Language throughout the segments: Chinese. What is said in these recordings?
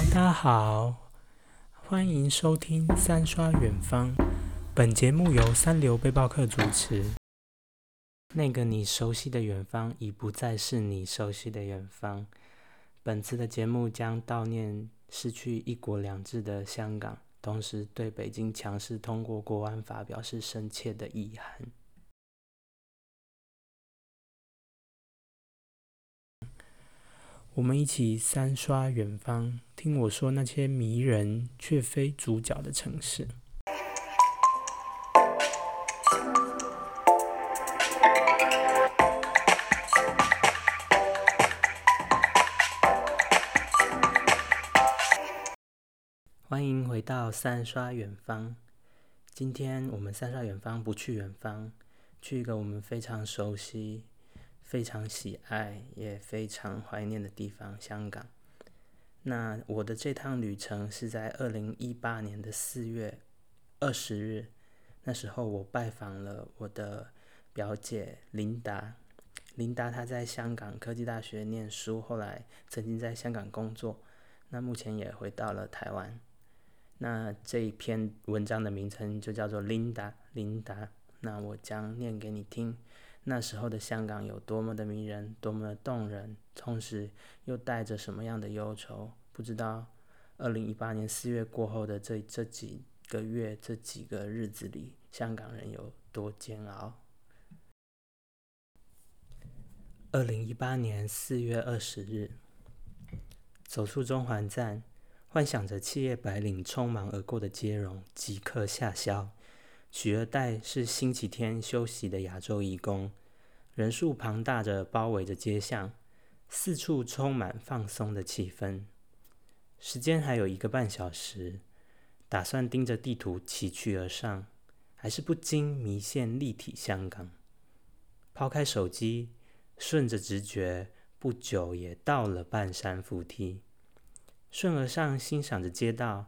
大家好，欢迎收听《三刷远方》。本节目由三流背包客主持。那个你熟悉的远方，已不再是你熟悉的远方。本次的节目将悼念失去“一国两制”的香港，同时对北京强势通过国安法表示深切的遗憾。我们一起三刷远方，听我说那些迷人却非主角的城市。到三刷远方。今天我们三刷远方不去远方，去一个我们非常熟悉。非常喜爱也非常怀念的地方——香港。那我的这趟旅程是在二零一八年的四月二十日，那时候我拜访了我的表姐琳达。琳达她在香港科技大学念书，后来曾经在香港工作，那目前也回到了台湾。那这一篇文章的名称就叫做《琳达》，琳达。那我将念给你听。那时候的香港有多么的迷人，多么的动人，同时又带着什么样的忧愁？不知道，二零一八年四月过后的这这几个月、这几个日子里，香港人有多煎熬。二零一八年四月二十日，走出中环站，幻想着七叶白领匆忙而过的接容即刻下消。取而代是星期天休息的亚洲义工，人数庞大着包围着街巷，四处充满放松的气氛。时间还有一个半小时，打算盯着地图骑去而上，还是不禁迷现立体香港。抛开手机，顺着直觉，不久也到了半山扶梯，顺而上欣赏着街道，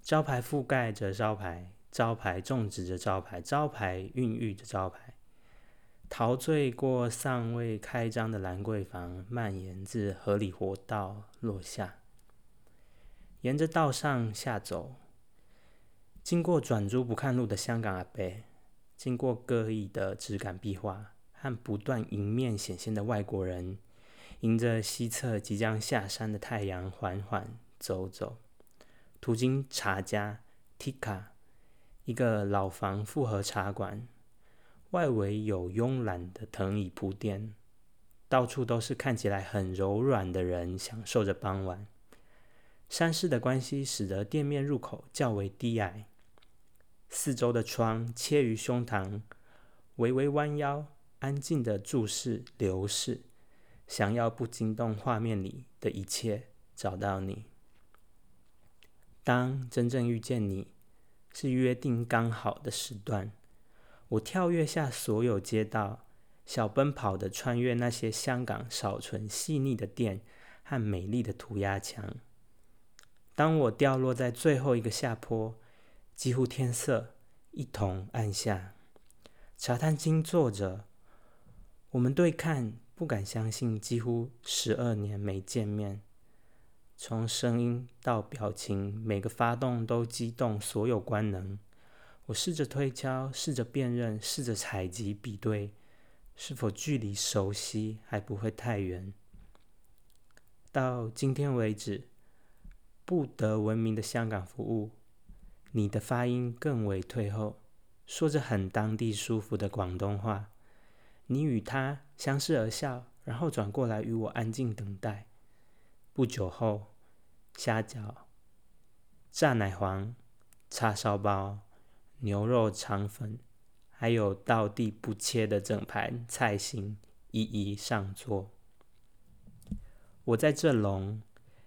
招牌覆盖着招牌。招牌种植着招牌，招牌孕育着招牌，陶醉过尚未开张的兰桂坊，蔓延至河里活道落下。沿着道上下走，经过转珠不看路的香港阿伯，经过各异的质感壁画和不断迎面显现的外国人，迎着西侧即将下山的太阳缓缓走走，途经茶家 Tika。一个老房复合茶馆，外围有慵懒的藤椅铺垫，到处都是看起来很柔软的人，享受着傍晚。山势的关系使得店面入口较为低矮，四周的窗切于胸膛，微微弯腰，安静的注视流逝，想要不惊动画面里的一切，找到你。当真正遇见你。是约定刚好的时段，我跳跃下所有街道，小奔跑的穿越那些香港少存细腻的店和美丽的涂鸦墙。当我掉落在最后一个下坡，几乎天色一同暗下，茶摊静坐着，我们对看，不敢相信，几乎十二年没见面。从声音到表情，每个发动都激动所有官能。我试着推敲，试着辨认，试着采集比对，是否距离熟悉还不会太远。到今天为止，不得闻名的香港服务，你的发音更为退后，说着很当地舒服的广东话。你与他相视而笑，然后转过来与我安静等待。不久后。虾饺、炸奶黄、叉烧包、牛肉肠粉，还有倒地不切的整盘菜心，一一上桌。我在这笼，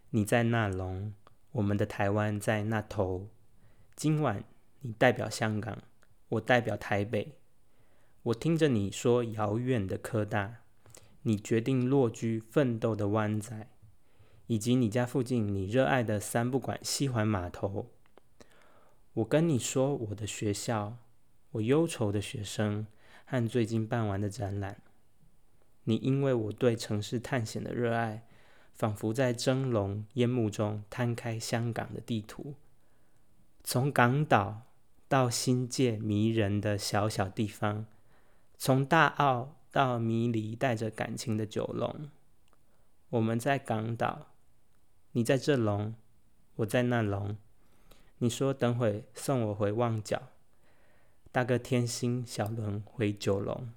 你在那笼，我们的台湾在那头。今晚你代表香港，我代表台北。我听着你说遥远的科大，你决定落居奋斗的湾仔。以及你家附近你热爱的三不管西环码头，我跟你说我的学校，我忧愁的学生和最近办完的展览。你因为我对城市探险的热爱，仿佛在蒸笼烟幕中摊开香港的地图，从港岛到新界迷人的小小地方，从大澳到迷离带着感情的九龙。我们在港岛，你在这龙，我在那龙。你说等会送我回旺角，搭个天星小轮回九龙。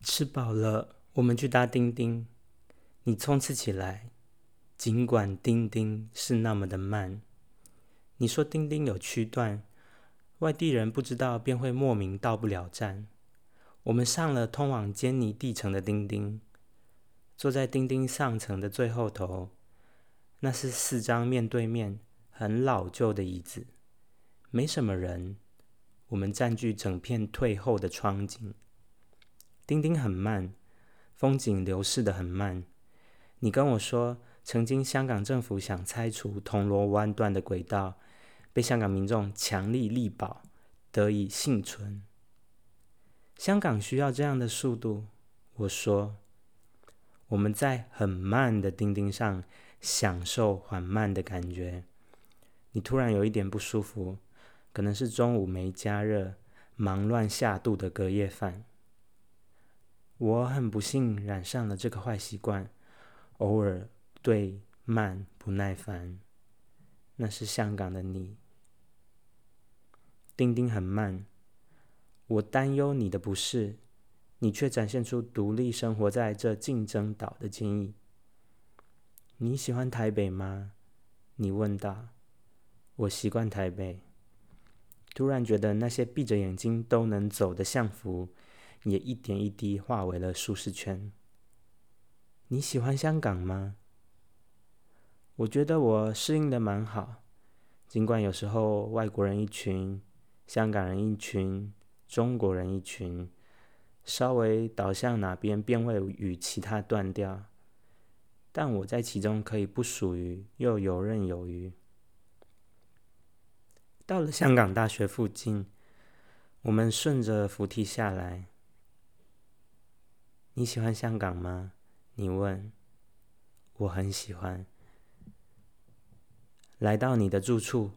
吃饱了，我们去搭叮叮。你冲刺起来，尽管叮叮是那么的慢。你说叮叮有区段，外地人不知道便会莫名到不了站。我们上了通往坚尼地城的叮叮，坐在叮叮上层的最后头。那是四张面对面、很老旧的椅子，没什么人。我们占据整片退后的窗景。叮叮很慢，风景流逝的很慢。你跟我说，曾经香港政府想拆除铜锣湾段的轨道，被香港民众强力力保，得以幸存。香港需要这样的速度，我说。我们在很慢的钉钉上享受缓慢的感觉。你突然有一点不舒服，可能是中午没加热，忙乱下肚的隔夜饭。我很不幸染上了这个坏习惯，偶尔对慢不耐烦。那是香港的你，丁丁很慢，我担忧你的不适，你却展现出独立生活在这竞争岛的坚毅。你喜欢台北吗？你问道。我习惯台北。突然觉得那些闭着眼睛都能走的相符。也一点一滴化为了舒适圈。你喜欢香港吗？我觉得我适应的蛮好，尽管有时候外国人一群，香港人一群，中国人一群，稍微倒向哪边便会与其他断掉，但我在其中可以不属于，又游刃有余。到了香港大学附近，我们顺着扶梯下来。你喜欢香港吗？你问。我很喜欢。来到你的住处，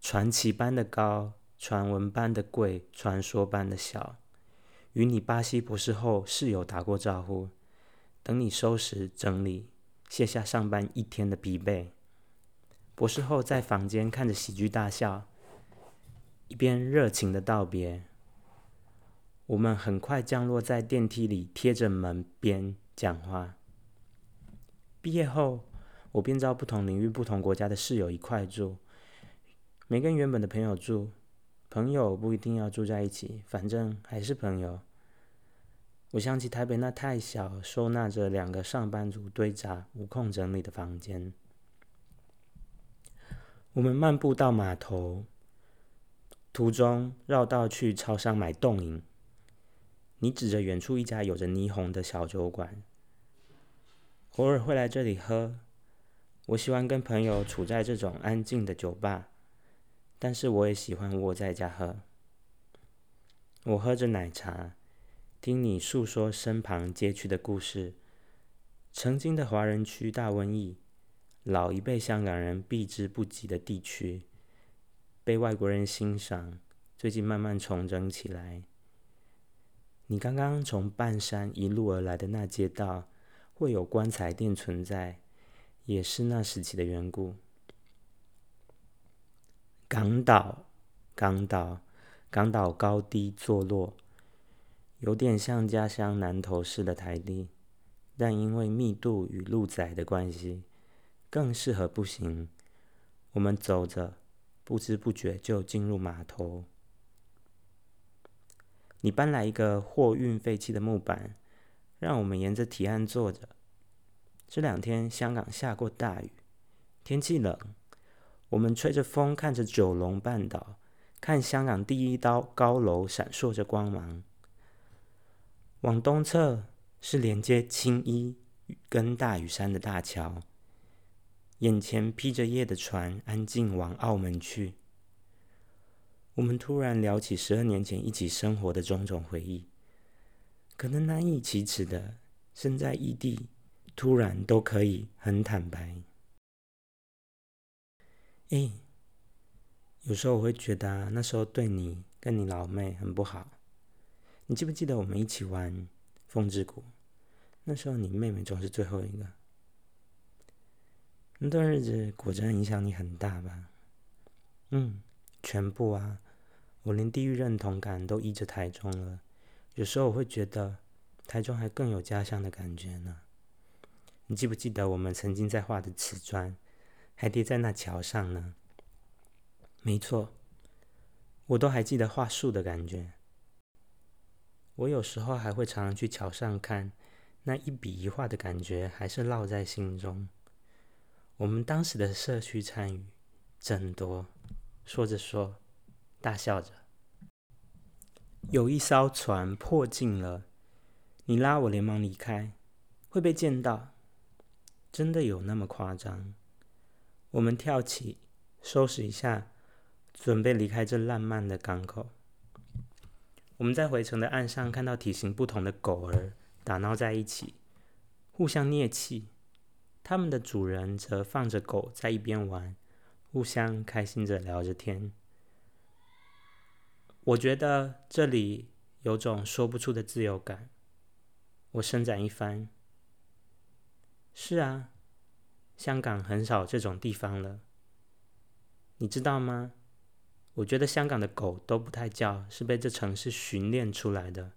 传奇般的高，传闻般的贵，传说般的小。与你巴西博士后室友打过招呼。等你收拾整理，卸下上班一天的疲惫。博士后在房间看着喜剧大笑，一边热情的道别。我们很快降落在电梯里，贴着门边讲话。毕业后，我便招不同领域、不同国家的室友一块住，没跟原本的朋友住。朋友不一定要住在一起，反正还是朋友。我想起台北那太小、收纳着两个上班族堆杂、无空整理的房间。我们漫步到码头，途中绕道去超商买冻饮。你指着远处一家有着霓虹的小酒馆，偶尔会来这里喝。我喜欢跟朋友处在这种安静的酒吧，但是我也喜欢窝在家喝。我喝着奶茶，听你诉说身旁街区的故事。曾经的华人区大瘟疫，老一辈香港人避之不及的地区，被外国人欣赏，最近慢慢重整起来。你刚刚从半山一路而来的那街道，会有棺材店存在，也是那时期的缘故。港岛，港岛，港岛高低坐落，有点像家乡南投市的台地，但因为密度与路窄的关系，更适合步行。我们走着，不知不觉就进入码头。你搬来一个货运废弃的木板，让我们沿着堤岸坐着。这两天香港下过大雨，天气冷，我们吹着风，看着九龙半岛，看香港第一刀高楼闪烁着光芒。往东侧是连接青衣跟大屿山的大桥，眼前披着夜的船安静往澳门去。我们突然聊起十二年前一起生活的种种回忆，可能难以启齿的，身在异地，突然都可以很坦白。哎，有时候我会觉得啊那时候对你跟你老妹很不好。你记不记得我们一起玩风之谷？那时候你妹妹总是最后一个。那段日子果真影响你很大吧？嗯，全部啊！我连地域认同感都依着台中了。有时候我会觉得台中还更有家乡的感觉呢。你记不记得我们曾经在画的瓷砖，还叠在那桥上呢？没错，我都还记得画树的感觉。我有时候还会常常去桥上看，那一笔一画的感觉还是烙在心中。我们当时的社区参与真多，说着说，大笑着。有一艘船破镜了，你拉我连忙离开，会被见到，真的有那么夸张？我们跳起，收拾一下，准备离开这烂漫的港口。我们在回程的岸上看到体型不同的狗儿打闹在一起，互相啮气。他们的主人则放着狗在一边玩，互相开心着聊着天。我觉得这里有种说不出的自由感。我伸展一番。是啊，香港很少这种地方了。你知道吗？我觉得香港的狗都不太叫，是被这城市训练出来的。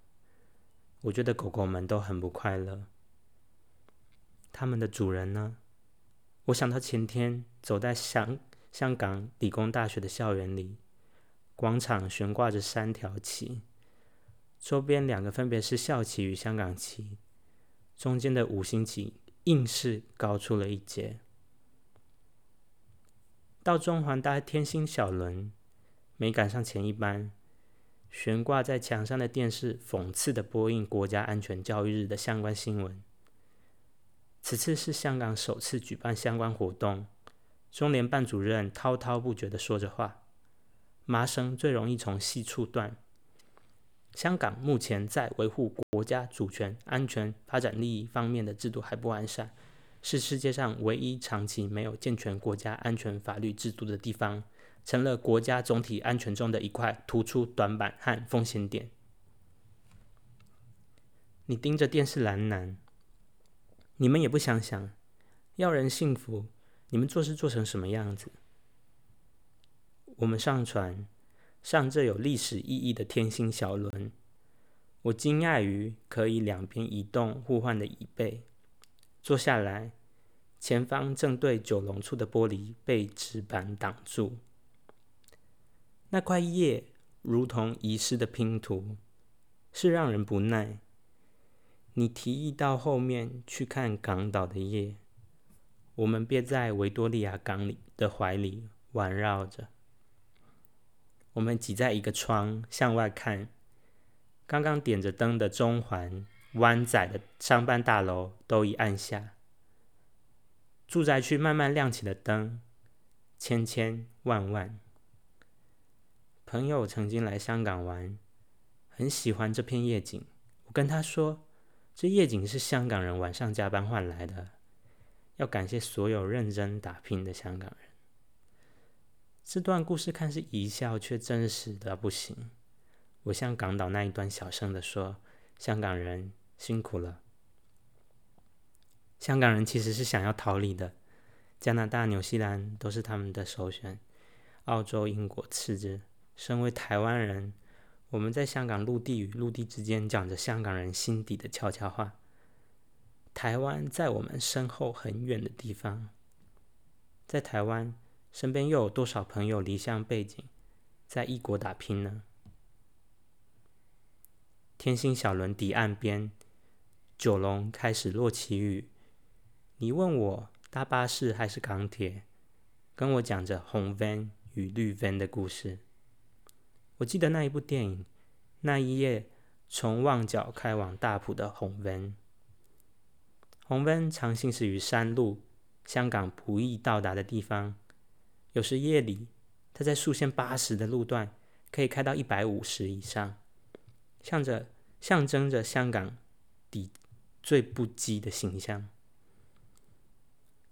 我觉得狗狗们都很不快乐。他们的主人呢？我想到前天走在香香港理工大学的校园里，广场悬挂着三条旗，周边两个分别是校旗与香港旗，中间的五星旗硬是高出了一截。到中环搭天星小轮。没赶上前一班，悬挂在墙上的电视讽刺的播映国家安全教育日的相关新闻。此次是香港首次举办相关活动，中联办主任滔滔不绝的说着话，麻绳最容易从细处断。香港目前在维护国家主权、安全、发展利益方面的制度还不完善，是世界上唯一长期没有健全国家安全法律制度的地方。成了国家总体安全中的一块突出短板和风险点。你盯着电视蓝男，你们也不想想，要人幸福，你们做事做成什么样子？我们上船，上这有历史意义的天星小轮。我惊讶于可以两边移动互换的椅背，坐下来，前方正对九龙处的玻璃被纸板挡住。那块叶如同遗失的拼图，是让人不耐。你提议到后面去看港岛的夜，我们便在维多利亚港里的怀里环绕着。我们挤在一个窗向外看，刚刚点着灯的中环湾仔的商办大楼都已暗下，住宅区慢慢亮起了灯，千千万万。朋友曾经来香港玩，很喜欢这片夜景。我跟他说，这夜景是香港人晚上加班换来的，要感谢所有认真打拼的香港人。这段故事看似一笑，却真实的不行。我向港岛那一端小声的说：“香港人辛苦了。”香港人其实是想要逃离的，加拿大、纽西兰都是他们的首选，澳洲、英国次之。身为台湾人，我们在香港陆地与陆地之间讲着香港人心底的悄悄话。台湾在我们身后很远的地方，在台湾身边又有多少朋友离乡背井，在异国打拼呢？天星小轮抵岸边，九龙开始落起雨。你问我搭巴士还是港铁，跟我讲着红 van 与绿 van 的故事。我记得那一部电影，那一夜从旺角开往大埔的红温，红温常行驶于山路，香港不易到达的地方。有时夜里，它在速限八十的路段可以开到一百五十以上，向着象征着香港底最不羁的形象。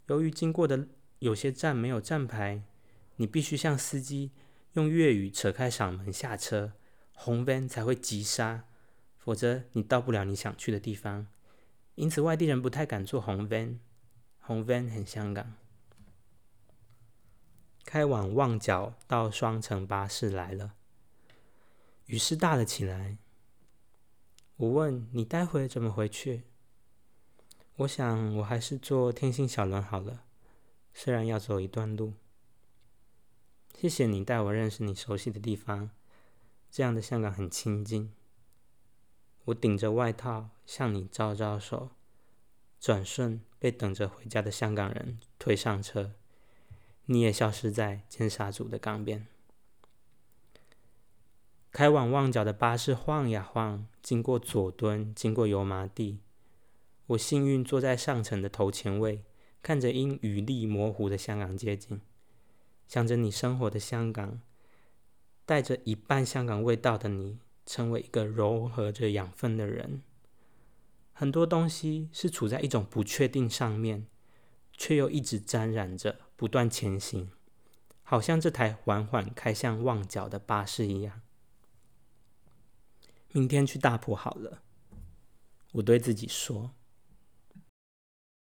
由于经过的有些站没有站牌，你必须向司机用粤语扯开嗓门下车，红 van 才会急刹，否则你到不了你想去的地方。因此，外地人不太敢坐红 van，红 van 很香港。开往旺角到双层巴士来了，雨势大了起来。我问你待会怎么回去？我想我还是坐天星小轮好了，虽然要走一段路。谢谢你带我认识你熟悉的地方，这样的香港很亲近。我顶着外套向你招招手，转瞬被等着回家的香港人推上车。你也消失在尖沙咀的港边。开往旺角的巴士晃呀晃，经过佐敦，经过油麻地。我幸运坐在上层的头前位，看着因雨力模糊的香港街景，想着你生活的香港，带着一半香港味道的你，成为一个柔和着养分的人。很多东西是处在一种不确定上面。却又一直沾染着，不断前行，好像这台缓缓开向旺角的巴士一样。明天去大埔好了，我对自己说。